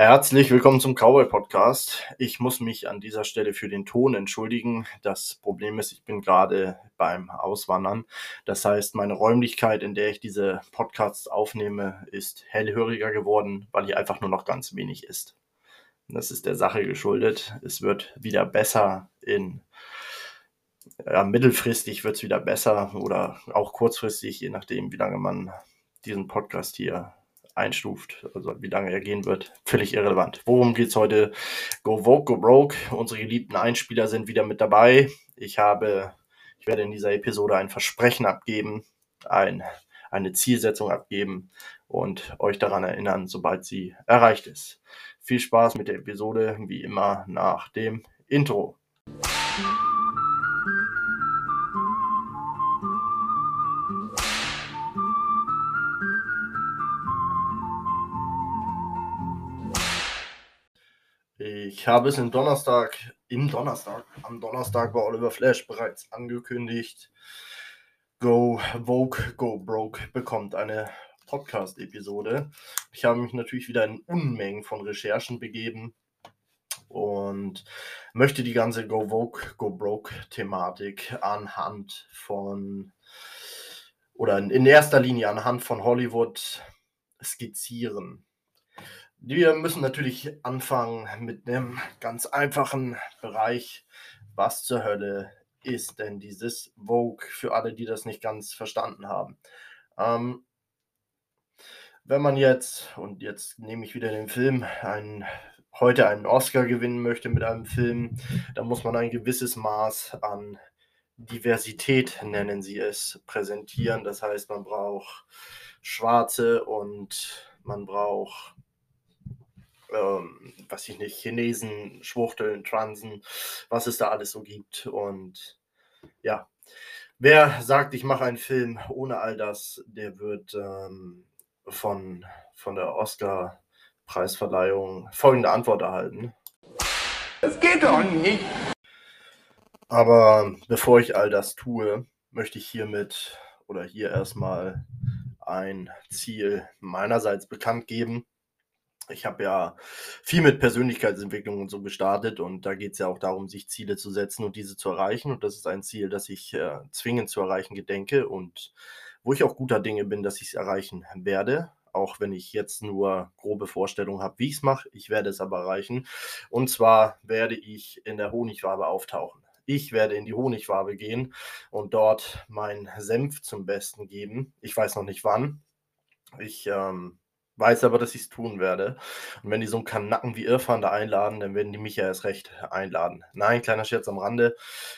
Herzlich willkommen zum Cowboy Podcast. Ich muss mich an dieser Stelle für den Ton entschuldigen. Das Problem ist, ich bin gerade beim Auswandern. Das heißt, meine Räumlichkeit, in der ich diese Podcasts aufnehme, ist hellhöriger geworden, weil hier einfach nur noch ganz wenig ist. Das ist der Sache geschuldet. Es wird wieder besser in ja, mittelfristig wird es wieder besser oder auch kurzfristig, je nachdem, wie lange man diesen Podcast hier einstuft, also wie lange er gehen wird, völlig irrelevant. Worum geht es heute? Go Vogue, Go Broke. Unsere geliebten Einspieler sind wieder mit dabei. Ich habe, ich werde in dieser Episode ein Versprechen abgeben, ein, eine Zielsetzung abgeben und euch daran erinnern, sobald sie erreicht ist. Viel Spaß mit der Episode, wie immer nach dem Intro. Habe es im Donnerstag, im Donnerstag, am Donnerstag bei Oliver Flash bereits angekündigt. Go Vogue, Go Broke bekommt eine Podcast-Episode. Ich habe mich natürlich wieder in Unmengen von Recherchen begeben und möchte die ganze Go Vogue, Go Broke Thematik anhand von oder in erster Linie anhand von Hollywood skizzieren. Wir müssen natürlich anfangen mit einem ganz einfachen Bereich. Was zur Hölle ist denn dieses Vogue für alle, die das nicht ganz verstanden haben? Ähm, wenn man jetzt, und jetzt nehme ich wieder den Film, einen, heute einen Oscar gewinnen möchte mit einem Film, dann muss man ein gewisses Maß an Diversität, nennen sie es, präsentieren. Das heißt, man braucht Schwarze und man braucht ähm, was ich nicht, Chinesen, Schwuchteln, Transen, was es da alles so gibt. Und ja, wer sagt, ich mache einen Film ohne all das, der wird ähm, von, von der Oscar-Preisverleihung folgende Antwort erhalten. Das geht doch nicht. Aber bevor ich all das tue, möchte ich hiermit oder hier erstmal ein Ziel meinerseits bekannt geben ich habe ja viel mit Persönlichkeitsentwicklung und so gestartet und da geht es ja auch darum, sich Ziele zu setzen und diese zu erreichen. Und das ist ein Ziel, das ich äh, zwingend zu erreichen gedenke und wo ich auch guter Dinge bin, dass ich es erreichen werde. Auch wenn ich jetzt nur grobe Vorstellungen habe, wie ich es mache. Ich werde es aber erreichen. Und zwar werde ich in der Honigwabe auftauchen. Ich werde in die Honigwabe gehen und dort meinen Senf zum Besten geben. Ich weiß noch nicht wann. Ich ähm, weiß aber, dass ich es tun werde. Und wenn die so einen Kanacken wie Irfan da einladen, dann werden die mich ja erst recht einladen. Nein, kleiner Scherz am Rande.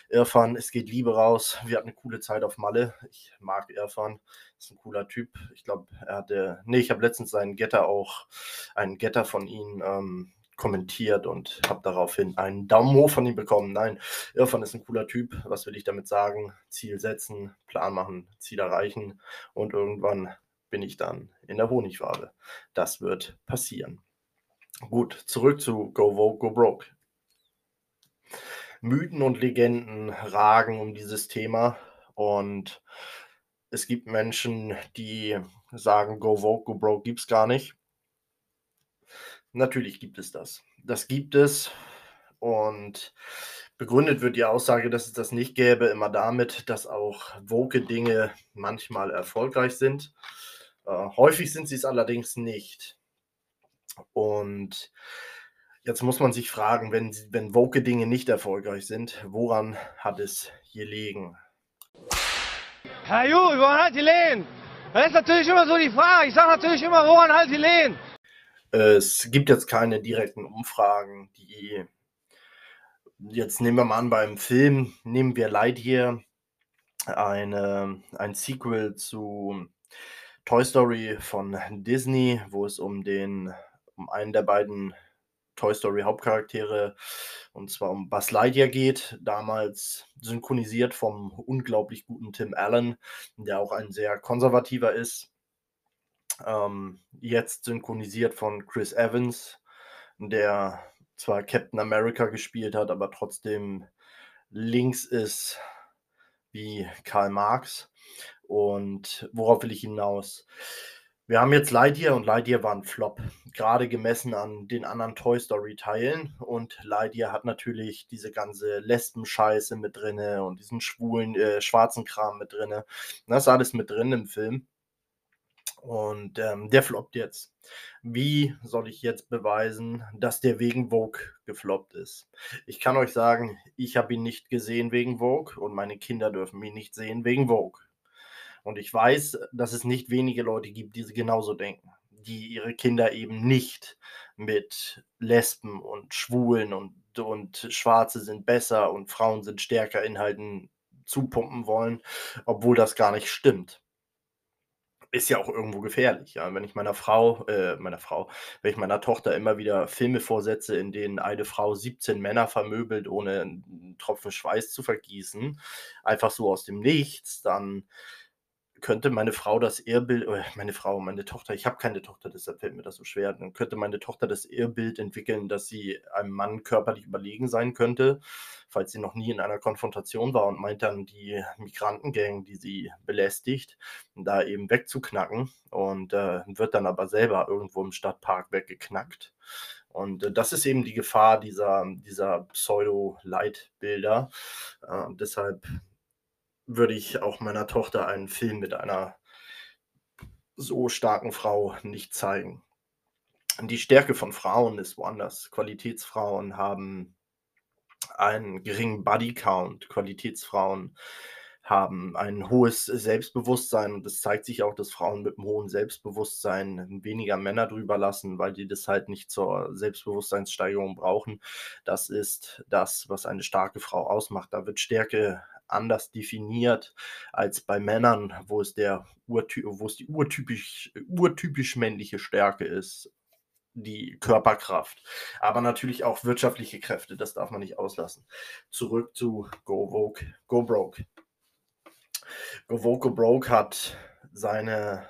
Irfan, es geht Liebe raus. Wir hatten eine coole Zeit auf Malle. Ich mag Irfan. Ist ein cooler Typ. Ich glaube, er hatte. Nee, ich habe letztens seinen Getter auch, einen Getter von ihm ähm, kommentiert und habe daraufhin einen Daumen hoch von ihm bekommen. Nein, Irfan ist ein cooler Typ. Was will ich damit sagen? Ziel setzen, Plan machen, Ziel erreichen und irgendwann bin ich dann in der Honigwabe. Das wird passieren. Gut, zurück zu Go Vogue, Go Broke. Mythen und Legenden ragen um dieses Thema und es gibt Menschen, die sagen, Go Vogue, Go Broke gibt es gar nicht. Natürlich gibt es das. Das gibt es und begründet wird die Aussage, dass es das nicht gäbe, immer damit, dass auch woke Dinge manchmal erfolgreich sind. Äh, häufig sind sie es allerdings nicht. Und jetzt muss man sich fragen, wenn, wenn woke Dinge nicht erfolgreich sind, woran hat es gelegen? Herr Ju, woran hat die Lehen? Das ist natürlich immer so die Frage. Ich sage natürlich immer, woran halt die Lehen? Es gibt jetzt keine direkten Umfragen, die jetzt nehmen wir mal an, beim Film nehmen wir Lightyear eine, ein Sequel zu Toy Story von Disney, wo es um den um einen der beiden Toy Story Hauptcharaktere und zwar um Buzz Lightyear geht, damals synchronisiert vom unglaublich guten Tim Allen, der auch ein sehr konservativer ist. Ähm, jetzt synchronisiert von Chris Evans, der zwar Captain America gespielt hat, aber trotzdem links ist wie Karl Marx. Und worauf will ich hinaus? Wir haben jetzt Lightyear und Lightyear war ein Flop, gerade gemessen an den anderen Toy Story Teilen und Lightyear hat natürlich diese ganze Lesben-Scheiße mit drinne und diesen schwulen, äh, schwarzen Kram mit drinne. Das ist alles mit drin im Film. Und ähm, der floppt jetzt. Wie soll ich jetzt beweisen, dass der wegen Vogue gefloppt ist? Ich kann euch sagen, ich habe ihn nicht gesehen wegen Vogue und meine Kinder dürfen ihn nicht sehen wegen Vogue. Und ich weiß, dass es nicht wenige Leute gibt, die genauso denken, die ihre Kinder eben nicht mit Lesben und Schwulen und, und Schwarze sind besser und Frauen sind stärker Inhalten zupumpen wollen, obwohl das gar nicht stimmt ist ja auch irgendwo gefährlich. Ja? Wenn ich meiner Frau, äh, meiner Frau, wenn ich meiner Tochter immer wieder Filme vorsetze, in denen eine Frau 17 Männer vermöbelt, ohne einen Tropfen Schweiß zu vergießen, einfach so aus dem Nichts, dann könnte meine Frau das Irrbild, oder meine Frau, meine Tochter, ich habe keine Tochter, deshalb fällt mir das so schwer, dann könnte meine Tochter das Irrbild entwickeln, dass sie einem Mann körperlich überlegen sein könnte, falls sie noch nie in einer Konfrontation war und meint dann die Migrantengang, die sie belästigt, da eben wegzuknacken und äh, wird dann aber selber irgendwo im Stadtpark weggeknackt. Und äh, das ist eben die Gefahr dieser, dieser Pseudo-Leitbilder. Äh, deshalb würde ich auch meiner Tochter einen Film mit einer so starken Frau nicht zeigen. Die Stärke von Frauen ist woanders. Qualitätsfrauen haben einen geringen Bodycount. Qualitätsfrauen haben ein hohes Selbstbewusstsein und es zeigt sich auch, dass Frauen mit einem hohen Selbstbewusstsein weniger Männer drüber lassen, weil die das halt nicht zur Selbstbewusstseinssteigerung brauchen. Das ist das, was eine starke Frau ausmacht. Da wird Stärke anders definiert als bei Männern, wo es, der Urty wo es die urtypisch, urtypisch männliche Stärke ist, die Körperkraft, aber natürlich auch wirtschaftliche Kräfte, das darf man nicht auslassen. Zurück zu Go Vogue, Go Broke. Go Vogue, Go Broke hat seine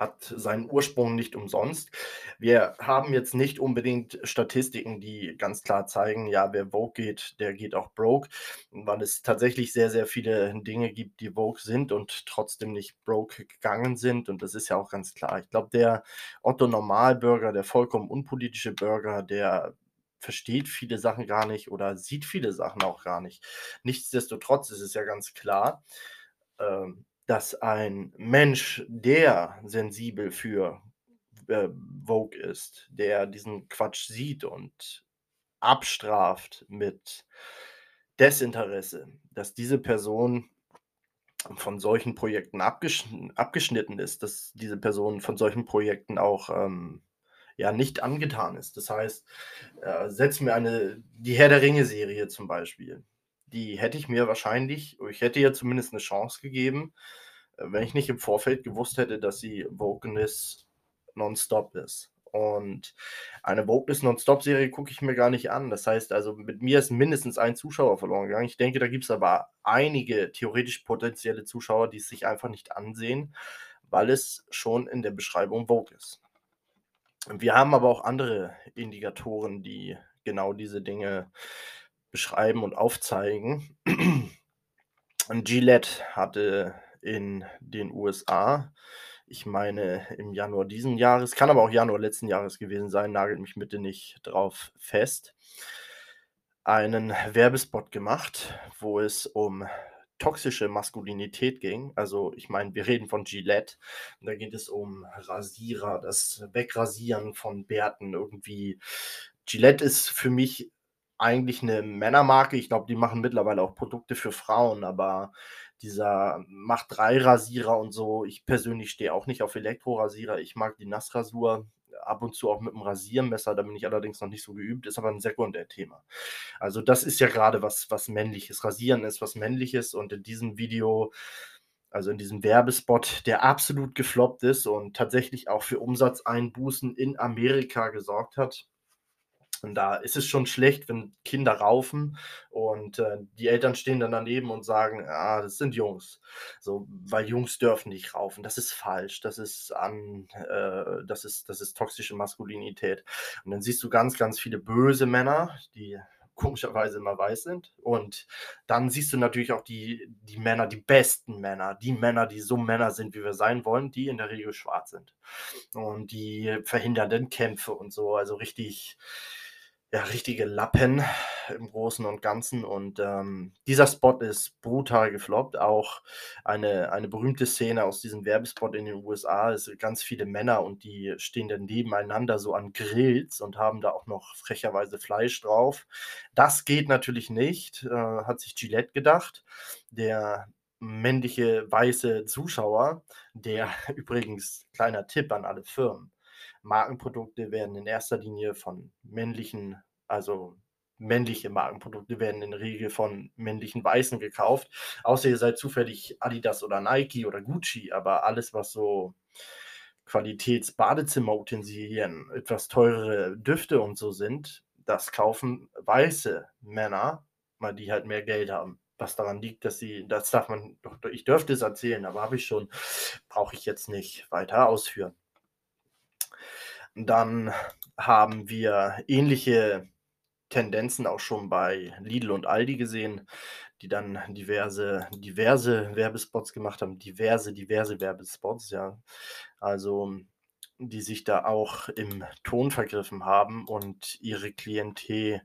hat seinen Ursprung nicht umsonst. Wir haben jetzt nicht unbedingt Statistiken, die ganz klar zeigen, ja, wer Vogue geht, der geht auch broke, weil es tatsächlich sehr, sehr viele Dinge gibt, die Vogue sind und trotzdem nicht broke gegangen sind. Und das ist ja auch ganz klar. Ich glaube, der Otto Normalbürger, der vollkommen unpolitische Bürger, der versteht viele Sachen gar nicht oder sieht viele Sachen auch gar nicht. Nichtsdestotrotz ist es ja ganz klar, ähm, dass ein Mensch, der sensibel für äh, Vogue ist, der diesen Quatsch sieht und abstraft mit Desinteresse, dass diese Person von solchen Projekten abgeschn abgeschnitten ist, dass diese Person von solchen Projekten auch ähm, ja nicht angetan ist. Das heißt, äh, setz mir eine, die Herr der Ringe-Serie zum Beispiel die hätte ich mir wahrscheinlich, ich hätte ihr zumindest eine Chance gegeben, äh, wenn ich nicht im Vorfeld gewusst hätte, dass sie Wokeness nonstop ist. Und eine Wokeness Nonstop-Serie gucke ich mir gar nicht an. Das heißt also, mit mir ist mindestens ein Zuschauer verloren gegangen. Ich denke, da gibt es aber einige theoretisch potenzielle Zuschauer, die es sich einfach nicht ansehen, weil es schon in der Beschreibung Vogue ist. Wir haben aber auch andere Indikatoren, die genau diese Dinge beschreiben und aufzeigen. Und Gillette hatte in den USA, ich meine im Januar diesen Jahres, kann aber auch Januar letzten Jahres gewesen sein, nagelt mich bitte nicht drauf fest, einen Werbespot gemacht, wo es um toxische Maskulinität ging. Also ich meine, wir reden von Gillette. Da geht es um Rasierer, das Wegrasieren von Bärten irgendwie. Gillette ist für mich eigentlich eine Männermarke. Ich glaube, die machen mittlerweile auch Produkte für Frauen, aber dieser Macht 3 Rasierer und so, ich persönlich stehe auch nicht auf Elektrorasierer. Ich mag die Nassrasur ab und zu auch mit dem Rasiermesser, da bin ich allerdings noch nicht so geübt, ist aber ein Sekundärthema. Also das ist ja gerade was, was männliches. Rasieren ist was männliches und in diesem Video, also in diesem Werbespot, der absolut gefloppt ist und tatsächlich auch für Umsatzeinbußen in Amerika gesorgt hat, und da ist es schon schlecht, wenn Kinder raufen und äh, die Eltern stehen dann daneben und sagen, ah, das sind Jungs. So, weil Jungs dürfen nicht raufen. Das ist falsch. Das ist an, äh, das ist, das ist toxische Maskulinität. Und dann siehst du ganz, ganz viele böse Männer, die komischerweise immer weiß sind. Und dann siehst du natürlich auch die, die Männer, die besten Männer, die Männer, die so Männer sind, wie wir sein wollen, die in der Regel schwarz sind. Und die verhindernden Kämpfe und so, also richtig ja, richtige Lappen im Großen und Ganzen. Und ähm, dieser Spot ist brutal gefloppt. Auch eine, eine berühmte Szene aus diesem Werbespot in den USA ist ganz viele Männer und die stehen dann nebeneinander so an Grills und haben da auch noch frecherweise Fleisch drauf. Das geht natürlich nicht, äh, hat sich Gillette gedacht. Der männliche weiße Zuschauer, der übrigens kleiner Tipp an alle Firmen Markenprodukte werden in erster Linie von männlichen, also männliche Markenprodukte werden in der Regel von männlichen Weißen gekauft. Außer ihr seid zufällig Adidas oder Nike oder Gucci, aber alles, was so Qualitäts-Badezimmerutensilien, etwas teurere Düfte und so sind, das kaufen weiße Männer, weil die halt mehr Geld haben. Was daran liegt, dass sie, das darf man, doch, ich dürfte es erzählen, aber habe ich schon, brauche ich jetzt nicht weiter ausführen. Dann haben wir ähnliche Tendenzen auch schon bei Lidl und Aldi gesehen, die dann diverse, diverse Werbespots gemacht haben. Diverse, diverse Werbespots, ja. Also die sich da auch im Ton vergriffen haben und ihre Klientel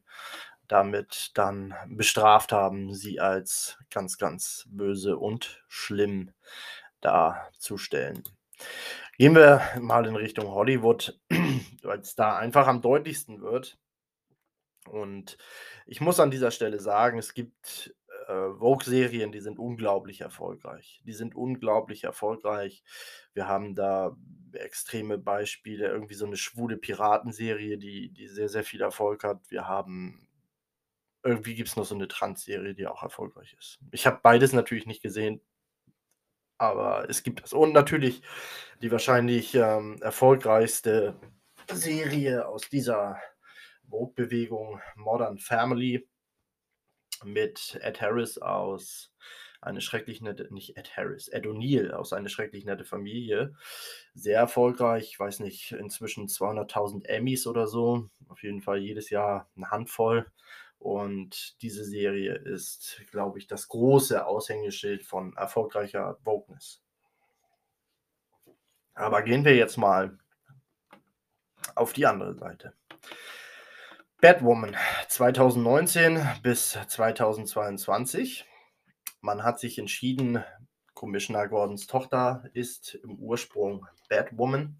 damit dann bestraft haben, sie als ganz, ganz böse und schlimm darzustellen. Gehen wir mal in Richtung Hollywood, weil es da einfach am deutlichsten wird. Und ich muss an dieser Stelle sagen, es gibt äh, Vogue-Serien, die sind unglaublich erfolgreich. Die sind unglaublich erfolgreich. Wir haben da extreme Beispiele, irgendwie so eine schwule Piratenserie, die, die sehr, sehr viel Erfolg hat. Wir haben irgendwie gibt es noch so eine Trans-Serie, die auch erfolgreich ist. Ich habe beides natürlich nicht gesehen, aber es gibt es. Und natürlich die wahrscheinlich ähm, erfolgreichste Serie aus dieser Vogue-Bewegung, Modern Family, mit Ed Harris aus eine schrecklich nette, nicht Ed Harris, Ed O'Neill aus eine schrecklich nette Familie. Sehr erfolgreich, ich weiß nicht, inzwischen 200.000 Emmys oder so. Auf jeden Fall jedes Jahr eine Handvoll. Und diese Serie ist, glaube ich, das große Aushängeschild von erfolgreicher Wokeness. Aber gehen wir jetzt mal auf die andere Seite. Batwoman 2019 bis 2022. Man hat sich entschieden, Commissioner Gordons Tochter ist im Ursprung Batwoman.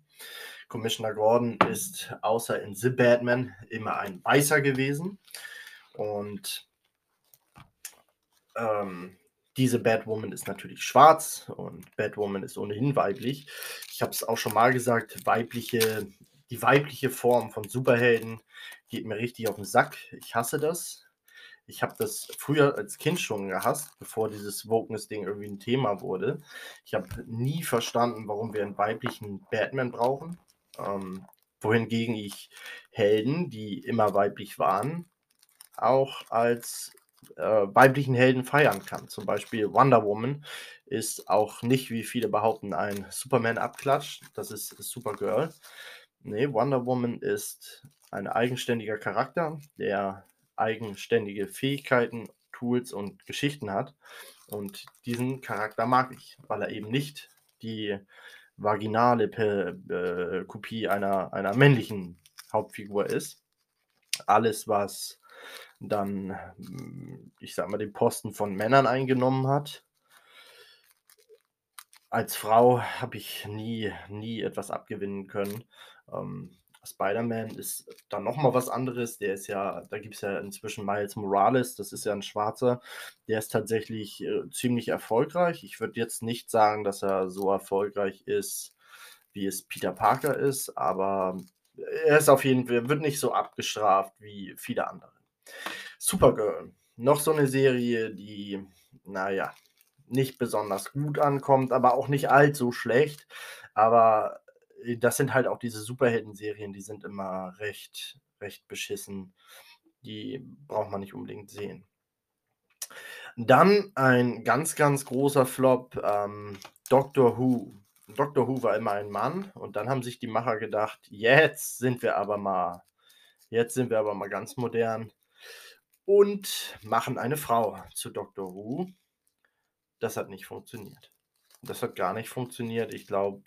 Commissioner Gordon ist außer in The Batman immer ein Weißer gewesen. Und ähm, diese Batwoman ist natürlich schwarz und Batwoman ist ohnehin weiblich. Ich habe es auch schon mal gesagt, weibliche, die weibliche Form von Superhelden geht mir richtig auf den Sack. Ich hasse das. Ich habe das früher als Kind schon gehasst, bevor dieses Wokeness-Ding irgendwie ein Thema wurde. Ich habe nie verstanden, warum wir einen weiblichen Batman brauchen. Ähm, wohingegen ich Helden, die immer weiblich waren, auch als äh, weiblichen Helden feiern kann. Zum Beispiel Wonder Woman ist auch nicht, wie viele behaupten, ein Superman-Abklatsch. Das ist Supergirl. Nee, Wonder Woman ist ein eigenständiger Charakter, der eigenständige Fähigkeiten, Tools und Geschichten hat. Und diesen Charakter mag ich, weil er eben nicht die vaginale äh, Kopie einer, einer männlichen Hauptfigur ist. Alles, was dann, ich sag mal, den Posten von Männern eingenommen hat. Als Frau habe ich nie, nie etwas abgewinnen können. Ähm, Spider-Man ist dann nochmal was anderes. Der ist ja, da gibt es ja inzwischen Miles Morales, das ist ja ein Schwarzer. Der ist tatsächlich äh, ziemlich erfolgreich. Ich würde jetzt nicht sagen, dass er so erfolgreich ist, wie es Peter Parker ist, aber er ist auf jeden Fall, wird nicht so abgestraft wie viele andere. Supergirl. Noch so eine Serie, die, naja, nicht besonders gut ankommt, aber auch nicht allzu schlecht. Aber äh, das sind halt auch diese Superhelden-Serien, die sind immer recht, recht beschissen. Die braucht man nicht unbedingt sehen. Dann ein ganz, ganz großer Flop, ähm, Doctor Who. Doctor Who war immer ein Mann und dann haben sich die Macher gedacht, jetzt sind wir aber mal, jetzt sind wir aber mal ganz modern und machen eine Frau zu Doctor Who. Das hat nicht funktioniert. Das hat gar nicht funktioniert. Ich glaube,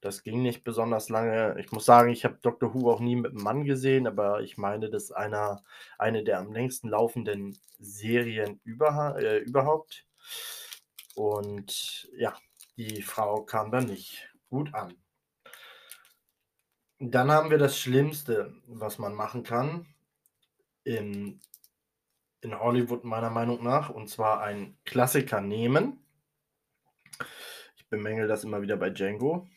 das ging nicht besonders lange. Ich muss sagen, ich habe Doctor Who auch nie mit einem Mann gesehen, aber ich meine, das ist einer, eine der am längsten laufenden Serien über, äh, überhaupt. Und ja, die Frau kam dann nicht gut an. Dann haben wir das Schlimmste, was man machen kann in, in Hollywood meiner Meinung nach, und zwar einen Klassiker nehmen. Ich bemängel das immer wieder bei Django.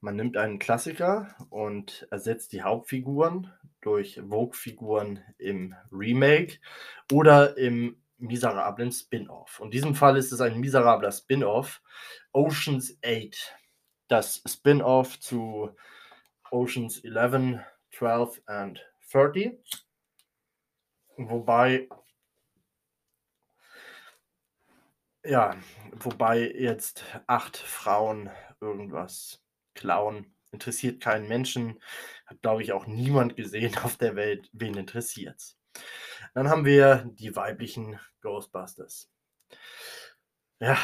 Man nimmt einen Klassiker und ersetzt die Hauptfiguren durch Vogue-Figuren im Remake oder im miserablen Spin-off. In diesem Fall ist es ein miserabler Spin-off. Oceans 8. Das Spin-off zu Oceans 11, 12 und 30. Wobei, ja, wobei jetzt acht Frauen irgendwas klauen. Interessiert keinen Menschen. Hat, glaube ich, auch niemand gesehen auf der Welt. Wen interessiert's? Dann haben wir die weiblichen Ghostbusters. Ja,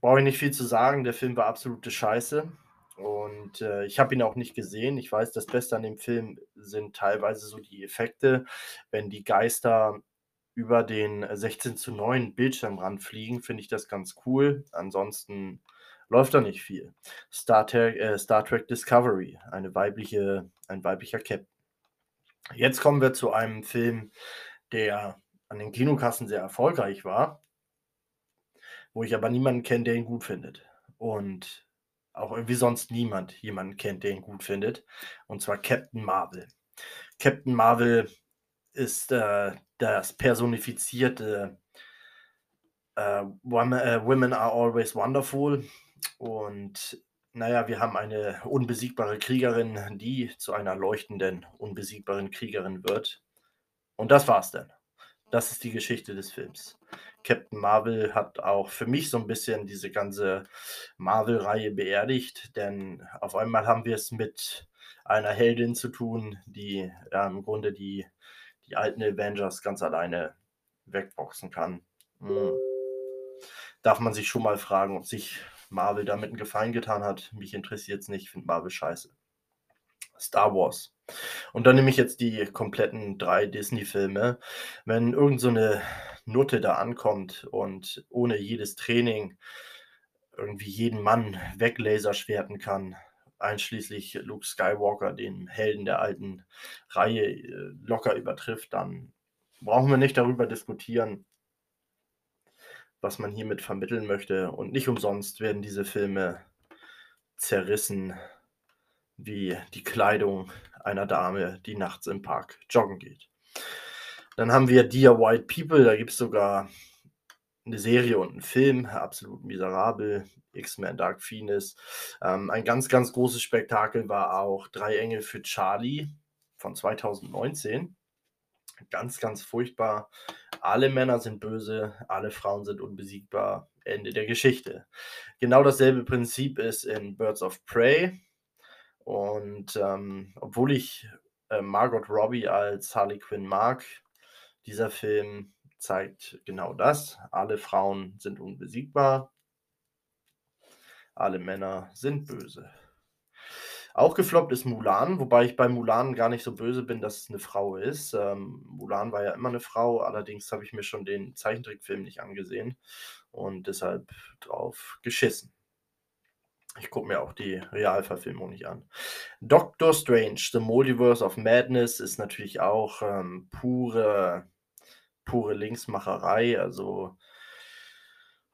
brauche ich nicht viel zu sagen. Der Film war absolute Scheiße. Und äh, ich habe ihn auch nicht gesehen. Ich weiß, das Beste an dem Film sind teilweise so die Effekte, wenn die Geister über den 16 zu 9 Bildschirmrand fliegen, finde ich das ganz cool. Ansonsten läuft da nicht viel. Star Trek, äh, Star Trek Discovery, eine weibliche, ein weiblicher Captain. Jetzt kommen wir zu einem Film, der an den Kinokassen sehr erfolgreich war, wo ich aber niemanden kenne, der ihn gut findet. Und auch irgendwie sonst niemand jemanden kennt, der ihn gut findet. Und zwar Captain Marvel. Captain Marvel ist äh, das personifizierte äh, Women, äh, Women are always wonderful. Und naja, wir haben eine unbesiegbare Kriegerin, die zu einer leuchtenden, unbesiegbaren Kriegerin wird. Und das war's dann. Das ist die Geschichte des Films. Captain Marvel hat auch für mich so ein bisschen diese ganze Marvel-Reihe beerdigt, denn auf einmal haben wir es mit einer Heldin zu tun, die ja, im Grunde die, die alten Avengers ganz alleine wegboxen kann. Hm. Darf man sich schon mal fragen, ob sich Marvel damit einen Gefallen getan hat. Mich interessiert es nicht, ich finde Marvel scheiße. Star Wars. Und dann nehme ich jetzt die kompletten drei Disney-Filme. Wenn irgend so eine Nutte da ankommt und ohne jedes Training irgendwie jeden Mann weglaserschwerten kann, einschließlich Luke Skywalker, den Helden der alten Reihe, äh, locker übertrifft, dann brauchen wir nicht darüber diskutieren, was man hiermit vermitteln möchte. Und nicht umsonst werden diese Filme zerrissen wie die Kleidung einer Dame, die nachts im Park joggen geht. Dann haben wir Dear White People, da gibt es sogar eine Serie und einen Film, absolut miserabel. X-Men Dark Phoenix. Ähm, ein ganz, ganz großes Spektakel war auch Drei Engel für Charlie von 2019. Ganz, ganz furchtbar. Alle Männer sind böse, alle Frauen sind unbesiegbar. Ende der Geschichte. Genau dasselbe Prinzip ist in Birds of Prey. Und ähm, obwohl ich äh, Margot Robbie als Harley Quinn mag, dieser Film zeigt genau das. Alle Frauen sind unbesiegbar. Alle Männer sind böse. Auch gefloppt ist Mulan, wobei ich bei Mulan gar nicht so böse bin, dass es eine Frau ist. Ähm, Mulan war ja immer eine Frau, allerdings habe ich mir schon den Zeichentrickfilm nicht angesehen und deshalb drauf geschissen. Ich gucke mir auch die Realverfilmung nicht an. Doctor Strange, The Multiverse of Madness ist natürlich auch ähm, pure, pure Linksmacherei. Also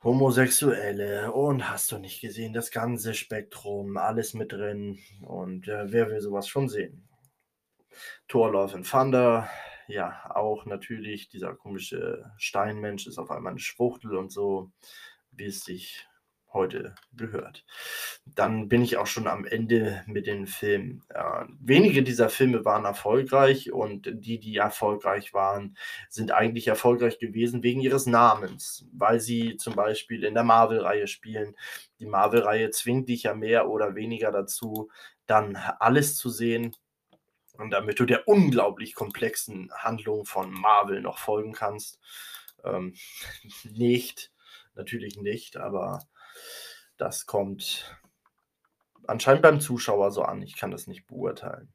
Homosexuelle und hast du nicht gesehen, das ganze Spektrum, alles mit drin. Und äh, wer will sowas schon sehen? Thor Love and Thunder, ja, auch natürlich dieser komische Steinmensch ist auf einmal eine Schwuchtel und so, wie es sich heute gehört. Dann bin ich auch schon am Ende mit den Filmen. Äh, wenige dieser Filme waren erfolgreich und die, die erfolgreich waren, sind eigentlich erfolgreich gewesen wegen ihres Namens, weil sie zum Beispiel in der Marvel-Reihe spielen. Die Marvel-Reihe zwingt dich ja mehr oder weniger dazu, dann alles zu sehen, Und damit du der unglaublich komplexen Handlung von Marvel noch folgen kannst, ähm, nicht, natürlich nicht, aber das kommt anscheinend beim Zuschauer so an. Ich kann das nicht beurteilen.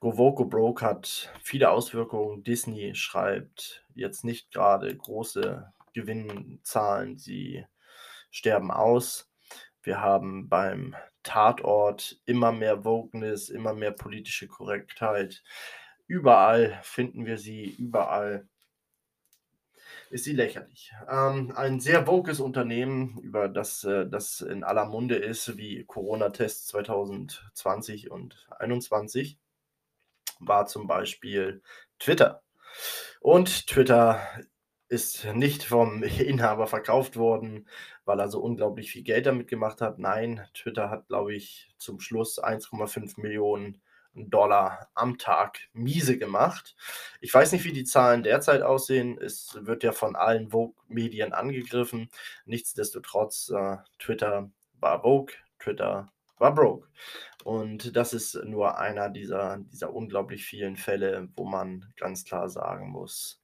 Go Vogue, Go Broke hat viele Auswirkungen. Disney schreibt jetzt nicht gerade große Gewinnzahlen. Sie sterben aus. Wir haben beim Tatort immer mehr Wokeness, immer mehr politische Korrektheit. Überall finden wir sie, überall ist sie lächerlich. Ähm, ein sehr wokes Unternehmen, über das äh, das in aller Munde ist, wie Corona-Tests 2020 und 2021, war zum Beispiel Twitter. Und Twitter ist nicht vom Inhaber verkauft worden, weil er so unglaublich viel Geld damit gemacht hat. Nein, Twitter hat, glaube ich, zum Schluss 1,5 Millionen Dollar am Tag miese gemacht. Ich weiß nicht, wie die Zahlen derzeit aussehen. Es wird ja von allen Vogue-Medien angegriffen. Nichtsdestotrotz, äh, Twitter war Vogue, Twitter war broke. Und das ist nur einer dieser, dieser unglaublich vielen Fälle, wo man ganz klar sagen muss,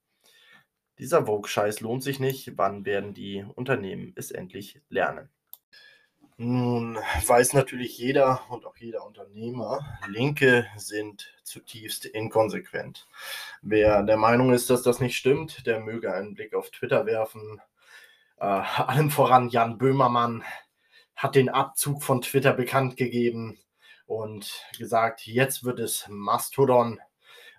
dieser Vogue-Scheiß lohnt sich nicht. Wann werden die Unternehmen es endlich lernen? Nun weiß natürlich jeder und auch jeder Unternehmer, Linke sind zutiefst inkonsequent. Wer der Meinung ist, dass das nicht stimmt, der möge einen Blick auf Twitter werfen. Äh, allem voran Jan Böhmermann hat den Abzug von Twitter bekannt gegeben und gesagt, jetzt wird es Mastodon.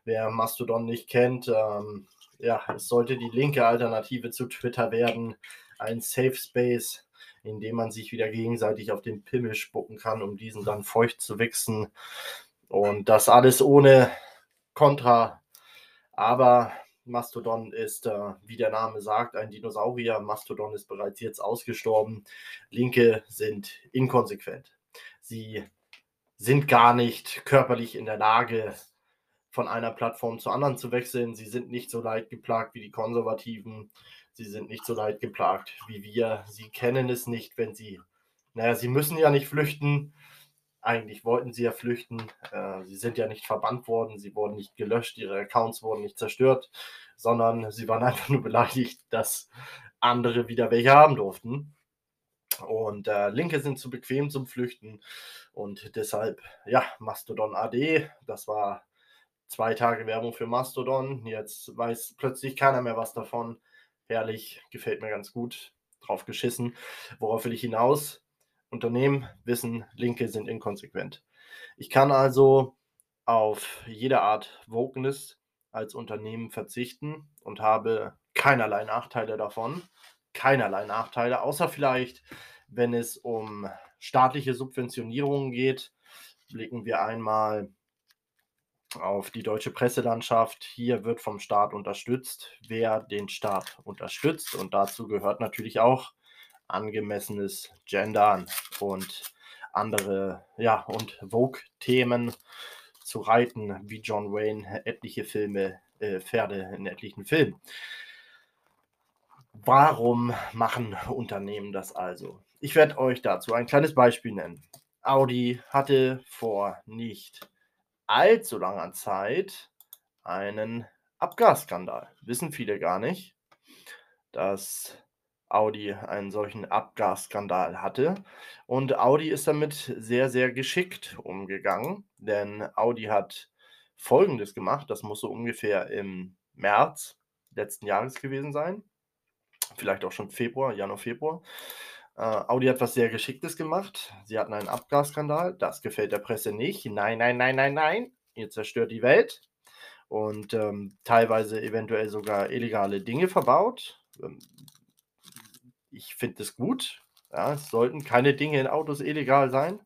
Wer Mastodon nicht kennt, ähm, ja, es sollte die linke Alternative zu Twitter werden. Ein Safe Space, in dem man sich wieder gegenseitig auf den Pimmel spucken kann, um diesen dann feucht zu wichsen. Und das alles ohne Kontra. Aber Mastodon ist, äh, wie der Name sagt, ein Dinosaurier. Mastodon ist bereits jetzt ausgestorben. Linke sind inkonsequent. Sie sind gar nicht körperlich in der Lage, von einer Plattform zur anderen zu wechseln. Sie sind nicht so leid geplagt wie die Konservativen. Sie sind nicht so leid geplagt wie wir. Sie kennen es nicht, wenn sie, naja, sie müssen ja nicht flüchten. Eigentlich wollten sie ja flüchten. Äh, sie sind ja nicht verbannt worden, sie wurden nicht gelöscht, ihre Accounts wurden nicht zerstört, sondern sie waren einfach nur beleidigt, dass andere wieder welche haben durften. Und äh, Linke sind zu bequem zum Flüchten. Und deshalb, ja, Mastodon AD, das war zwei Tage Werbung für Mastodon. Jetzt weiß plötzlich keiner mehr was davon. Herrlich, gefällt mir ganz gut. Drauf geschissen. Worauf will ich hinaus? Unternehmen wissen, Linke sind inkonsequent. Ich kann also auf jede Art Wokeness als Unternehmen verzichten und habe keinerlei Nachteile davon. Keinerlei Nachteile, außer vielleicht, wenn es um staatliche Subventionierungen geht. Blicken wir einmal auf die deutsche Presselandschaft. Hier wird vom Staat unterstützt, wer den Staat unterstützt. Und dazu gehört natürlich auch angemessenes Gendern und andere, ja, und Vogue-Themen zu reiten, wie John Wayne etliche Filme, äh, Pferde in etlichen Filmen. Warum machen Unternehmen das also? Ich werde euch dazu ein kleines Beispiel nennen. Audi hatte vor nicht allzu langer Zeit einen Abgasskandal. Wissen viele gar nicht, dass Audi einen solchen Abgasskandal hatte. Und Audi ist damit sehr, sehr geschickt umgegangen, denn Audi hat Folgendes gemacht. Das muss so ungefähr im März letzten Jahres gewesen sein. Vielleicht auch schon Februar, Januar, Februar. Äh, Audi hat was sehr Geschicktes gemacht. Sie hatten einen Abgasskandal. Das gefällt der Presse nicht. Nein, nein, nein, nein, nein. Ihr zerstört die Welt. Und ähm, teilweise eventuell sogar illegale Dinge verbaut. Ähm, ich finde es gut. Ja, es sollten keine Dinge in Autos illegal sein.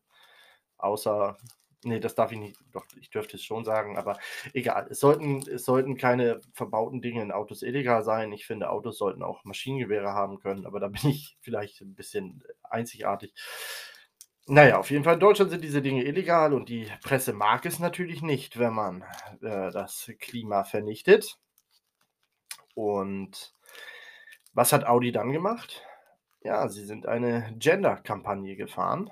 Außer Nee, das darf ich nicht. Doch, ich dürfte es schon sagen, aber egal. Es sollten, es sollten keine verbauten Dinge in Autos illegal sein. Ich finde, Autos sollten auch Maschinengewehre haben können, aber da bin ich vielleicht ein bisschen einzigartig. Naja, auf jeden Fall in Deutschland sind diese Dinge illegal und die Presse mag es natürlich nicht, wenn man äh, das Klima vernichtet. Und was hat Audi dann gemacht? Ja, sie sind eine Gender-Kampagne gefahren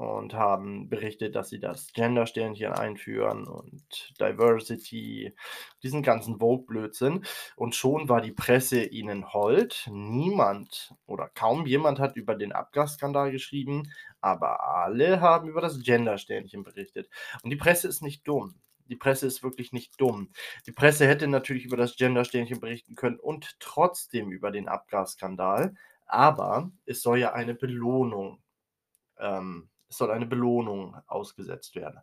und haben berichtet, dass sie das Gender-Sternchen einführen und Diversity, diesen ganzen Vogue-Blödsinn. Und schon war die Presse ihnen hold. Niemand oder kaum jemand hat über den Abgasskandal geschrieben, aber alle haben über das Gender-Sternchen berichtet. Und die Presse ist nicht dumm. Die Presse ist wirklich nicht dumm. Die Presse hätte natürlich über das Gender-Sternchen berichten können und trotzdem über den Abgasskandal. Aber es soll ja eine Belohnung ähm, es soll eine Belohnung ausgesetzt werden.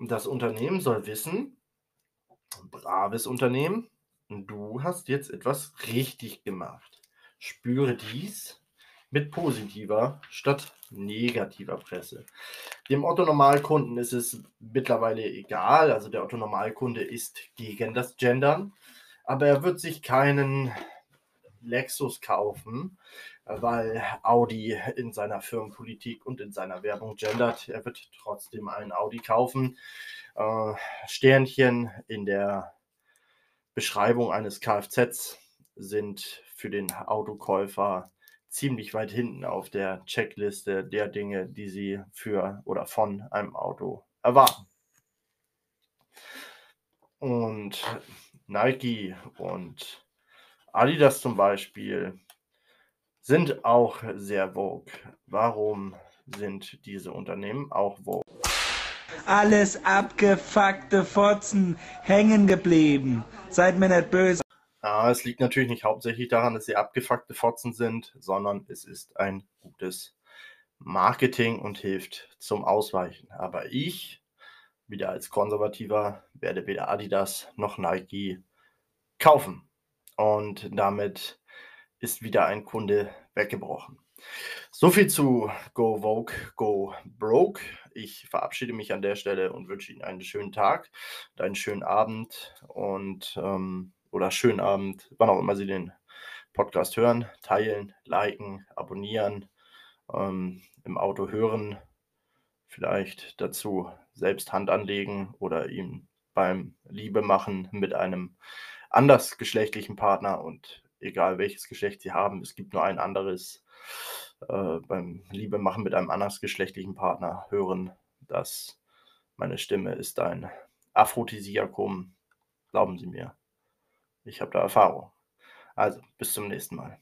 Das Unternehmen soll wissen, braves Unternehmen, du hast jetzt etwas richtig gemacht. Spüre dies mit positiver statt negativer Presse. Dem Otto-Normalkunden ist es mittlerweile egal, also der Otto-Normalkunde ist gegen das Gendern, aber er wird sich keinen Lexus kaufen, weil Audi in seiner Firmenpolitik und in seiner Werbung gendert. Er wird trotzdem einen Audi kaufen. Äh, Sternchen in der Beschreibung eines Kfz sind für den Autokäufer ziemlich weit hinten auf der Checkliste der Dinge, die sie für oder von einem Auto erwarten. Und Nike und Adidas zum Beispiel sind auch sehr vogue. Warum sind diese Unternehmen auch vogue? Alles abgefuckte Fotzen hängen geblieben. Seid mir nicht böse. Ah, es liegt natürlich nicht hauptsächlich daran, dass sie abgefuckte Fotzen sind, sondern es ist ein gutes Marketing und hilft zum Ausweichen. Aber ich, wieder als Konservativer, werde weder Adidas noch Nike kaufen. Und damit ist wieder ein Kunde weggebrochen. So viel zu Go Vogue, Go Broke. Ich verabschiede mich an der Stelle und wünsche Ihnen einen schönen Tag, einen schönen Abend und ähm, oder schönen Abend, wann auch immer Sie den Podcast hören, teilen, liken, abonnieren, ähm, im Auto hören, vielleicht dazu selbst Hand anlegen oder ihm beim Liebe machen mit einem andersgeschlechtlichen Partner und egal welches Geschlecht sie haben, es gibt nur ein anderes. Äh, beim Liebe machen mit einem andersgeschlechtlichen Partner hören, dass meine Stimme ist ein Aphrodisiakum. Glauben Sie mir. Ich habe da Erfahrung. Also, bis zum nächsten Mal.